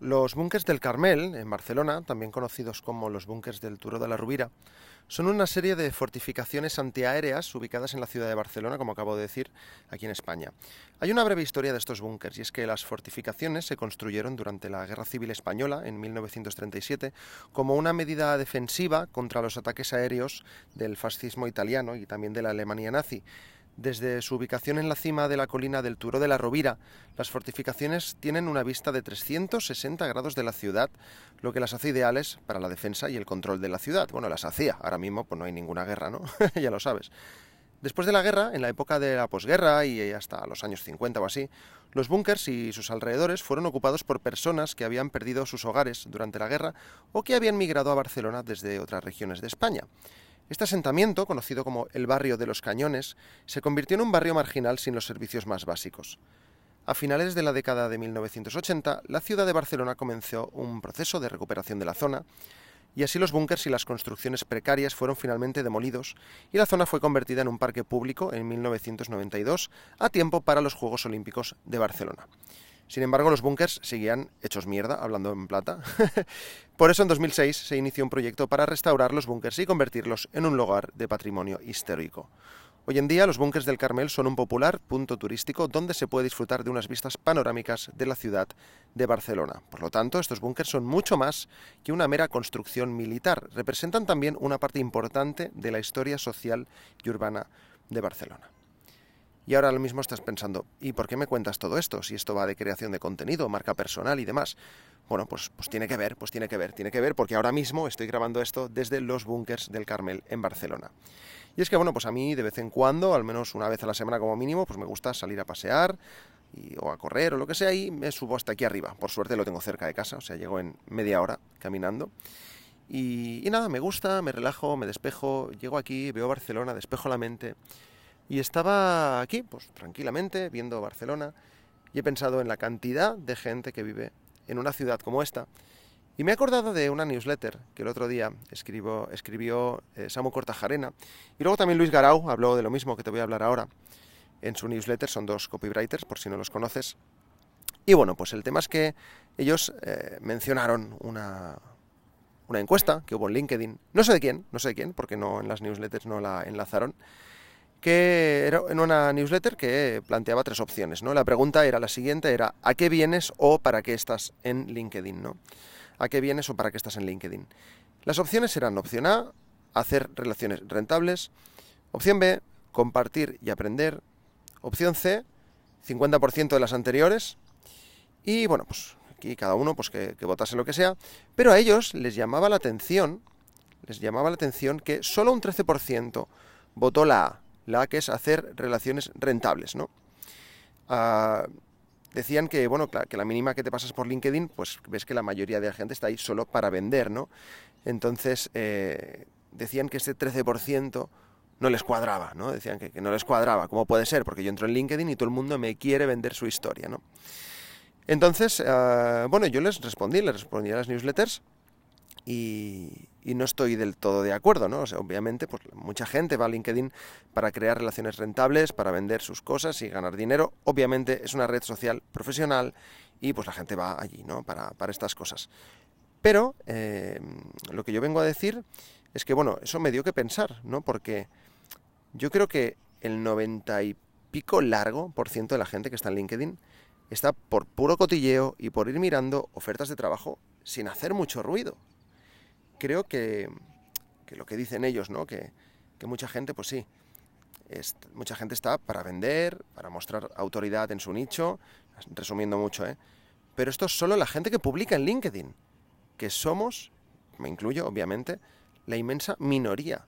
Los búnkers del Carmel, en Barcelona, también conocidos como los búnkers del Turó de la Rubira, son una serie de fortificaciones antiaéreas ubicadas en la ciudad de Barcelona, como acabo de decir, aquí en España. Hay una breve historia de estos búnkers, y es que las fortificaciones se construyeron durante la Guerra Civil Española, en 1937, como una medida defensiva contra los ataques aéreos del fascismo italiano y también de la Alemania nazi. Desde su ubicación en la cima de la colina del Turo de la Rovira, las fortificaciones tienen una vista de 360 grados de la ciudad, lo que las hace ideales para la defensa y el control de la ciudad. Bueno, las hacía, ahora mismo pues no hay ninguna guerra, ¿no? ya lo sabes. Después de la guerra, en la época de la posguerra y hasta los años 50 o así, los búnkers y sus alrededores fueron ocupados por personas que habían perdido sus hogares durante la guerra o que habían migrado a Barcelona desde otras regiones de España. Este asentamiento, conocido como el barrio de los Cañones, se convirtió en un barrio marginal sin los servicios más básicos. A finales de la década de 1980, la ciudad de Barcelona comenzó un proceso de recuperación de la zona, y así los búnkers y las construcciones precarias fueron finalmente demolidos y la zona fue convertida en un parque público en 1992, a tiempo para los Juegos Olímpicos de Barcelona. Sin embargo, los búnkers seguían hechos mierda, hablando en plata. Por eso en 2006 se inició un proyecto para restaurar los búnkers y convertirlos en un lugar de patrimonio histórico. Hoy en día los búnkers del Carmel son un popular punto turístico donde se puede disfrutar de unas vistas panorámicas de la ciudad de Barcelona. Por lo tanto, estos búnkers son mucho más que una mera construcción militar. Representan también una parte importante de la historia social y urbana de Barcelona. Y ahora lo mismo estás pensando, ¿y por qué me cuentas todo esto? Si esto va de creación de contenido, marca personal y demás. Bueno, pues, pues tiene que ver, pues tiene que ver, tiene que ver, porque ahora mismo estoy grabando esto desde los búnkers del Carmel en Barcelona. Y es que, bueno, pues a mí de vez en cuando, al menos una vez a la semana como mínimo, pues me gusta salir a pasear o a correr o lo que sea y me subo hasta aquí arriba. Por suerte lo tengo cerca de casa, o sea, llego en media hora caminando. Y, y nada, me gusta, me relajo, me despejo, llego aquí, veo Barcelona, despejo la mente. Y estaba aquí, pues tranquilamente, viendo Barcelona, y he pensado en la cantidad de gente que vive en una ciudad como esta. Y me he acordado de una newsletter que el otro día escribió, escribió eh, Samu Cortajarena. Y luego también Luis Garau habló de lo mismo que te voy a hablar ahora. En su newsletter son dos copywriters, por si no los conoces. Y bueno, pues el tema es que ellos eh, mencionaron una, una encuesta que hubo en LinkedIn. No sé de quién, no sé de quién, porque no en las newsletters no la enlazaron que era en una newsletter que planteaba tres opciones, ¿no? La pregunta era la siguiente, era ¿a qué vienes o para qué estás en LinkedIn, ¿no? ¿A qué vienes o para qué estás en LinkedIn? Las opciones eran opción A, hacer relaciones rentables, opción B, compartir y aprender, opción C, 50% de las anteriores, y bueno, pues aquí cada uno pues que, que votase lo que sea, pero a ellos les llamaba la atención, les llamaba la atención que solo un 13% votó la A, la que es hacer relaciones rentables, ¿no? Ah, decían que, bueno, que la mínima que te pasas por LinkedIn, pues ves que la mayoría de la gente está ahí solo para vender, ¿no? Entonces, eh, decían que este 13% no les cuadraba, ¿no? Decían que, no les cuadraba. ¿Cómo puede ser? Porque yo entro en LinkedIn y todo el mundo me quiere vender su historia, ¿no? Entonces, ah, bueno, yo les respondí, les respondí a las newsletters y, no estoy del todo de acuerdo, ¿no? O sea, obviamente, pues mucha gente va a LinkedIn para crear relaciones rentables, para vender sus cosas y ganar dinero. Obviamente es una red social profesional y pues la gente va allí, ¿no? Para, estas cosas. Pero eh, lo que yo vengo a decir es que, bueno, eso me dio que pensar, ¿no? Porque yo creo que el 90 y pico largo por ciento de la gente que está en LinkedIn está por puro cotilleo y por ir mirando ofertas de trabajo sin hacer mucho ruido creo que, lo que dicen ellos, ¿no? Que, mucha gente, pues sí, mucha gente está para vender, para mostrar autoridad en su nicho, resumiendo mucho, ¿eh? Pero esto es solo la gente que publica en LinkedIn, que somos, me incluyo obviamente, la inmensa minoría.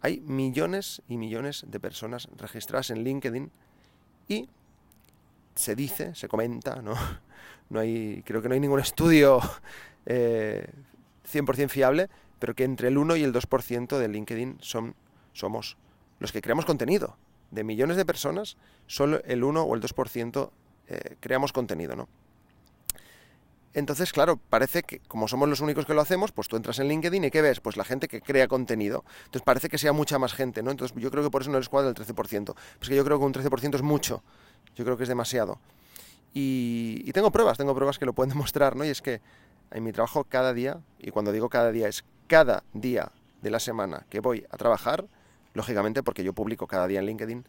Hay millones y millones de personas registradas en LinkedIn y se dice, se comenta, ¿no? No hay, creo que no hay ningún estudio eh, 100% fiable, pero que entre el 1 y el 2% de LinkedIn son, somos los que creamos contenido. De millones de personas, solo el 1 o el 2% eh, creamos contenido, ¿no? Entonces, claro, parece que como somos los únicos que lo hacemos, pues tú entras en LinkedIn y ¿qué ves? Pues la gente que crea contenido. Entonces parece que sea mucha más gente, ¿no? Entonces yo creo que por eso no les cuadra el 13%. Pues que yo creo que un 13% es mucho. Yo creo que es demasiado. Y, y, tengo pruebas, tengo pruebas que lo pueden demostrar, ¿no? Y es que en mi trabajo cada día, y cuando digo cada día es cada día de la semana que voy a trabajar, lógicamente porque yo publico cada día en LinkedIn,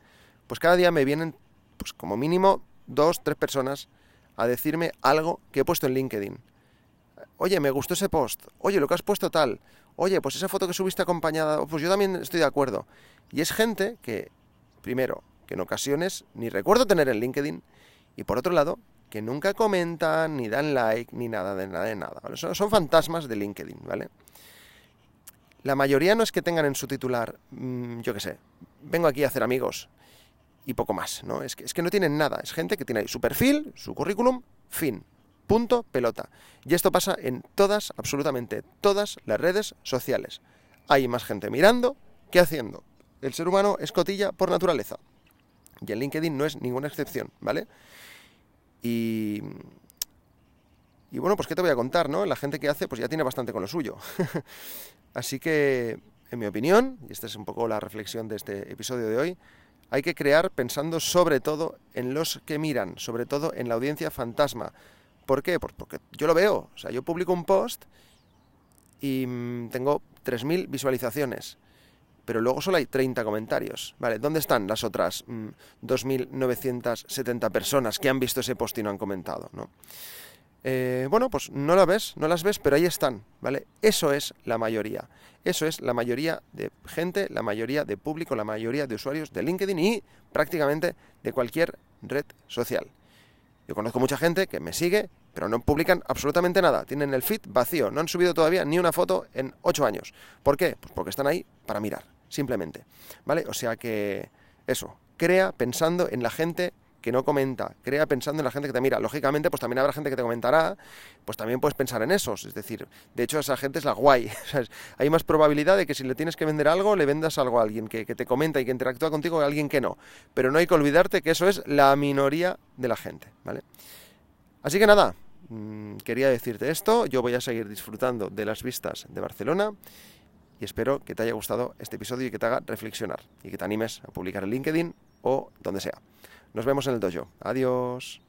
pues cada día me vienen, pues como mínimo, dos, tres personas a decirme algo que he puesto en LinkedIn. Oye, me gustó ese post. Oye, lo que has puesto tal. Oye, pues esa foto que subiste acompañada, pues yo también estoy de acuerdo. Y es gente que, primero, que en ocasiones ni recuerdo tener en LinkedIn, y por otro lado, que nunca comentan, ni dan like, ni nada de nada de nada. Son, son, fantasmas de LinkedIn, ¿vale? La mayoría no es que tengan en su titular, mmm, yo qué sé, vengo aquí a hacer amigos, y poco más, ¿no? Es que, es que no tienen nada, es gente que tiene ahí su perfil, su currículum, fin, punto, pelota. Y esto pasa en todas, absolutamente todas las redes sociales. Hay más gente mirando que haciendo. El ser humano es cotilla por naturaleza. Y en LinkedIn no es ninguna excepción, ¿vale? Y, y bueno, pues qué te voy a contar, ¿no? La gente que hace, pues ya tiene bastante con lo suyo. Así que, en mi opinión, y esta es un poco la reflexión de este episodio de hoy, hay que crear pensando sobre todo en los que miran, sobre todo en la audiencia fantasma. ¿Por qué? Pues porque yo lo veo. O sea, yo publico un post y mm, tengo 3.000 visualizaciones, pero luego solo hay 30 comentarios. Vale, ¿dónde están las otras 2.970 mm, personas que han visto ese post y no han comentado? Eh, bueno, pues no las ves, no las ves, pero ahí están, ¿vale? Eso es la mayoría. Eso es la mayoría de gente, la mayoría de público, la mayoría de usuarios de LinkedIn y prácticamente de cualquier red social. Yo conozco mucha gente que me sigue, pero no publican absolutamente nada. Tienen el feed vacío, no han subido todavía ni una foto en ocho años. ¿Por qué? Pues porque están ahí para mirar, simplemente. ¿Vale? O sea que eso, crea pensando en la gente que no comenta, crea pensando en la gente que te mira. Lógicamente, pues también habrá gente que te comentará, pues también puedes pensar en esos. Es decir, de hecho, esa gente es la guay. Hay más probabilidad de que si le tienes que vender algo, le vendas algo a alguien que, te comenta y que interactúa contigo a alguien que no. Pero no hay que olvidarte que eso es la minoría de la gente, ¿vale? Así que nada, mm, quería decirte esto. Yo voy a seguir disfrutando de las vistas de Barcelona y espero que te haya gustado este episodio y que te haga reflexionar y que te animes a publicar en LinkedIn o donde sea. Nos vemos en el dojo. Adiós.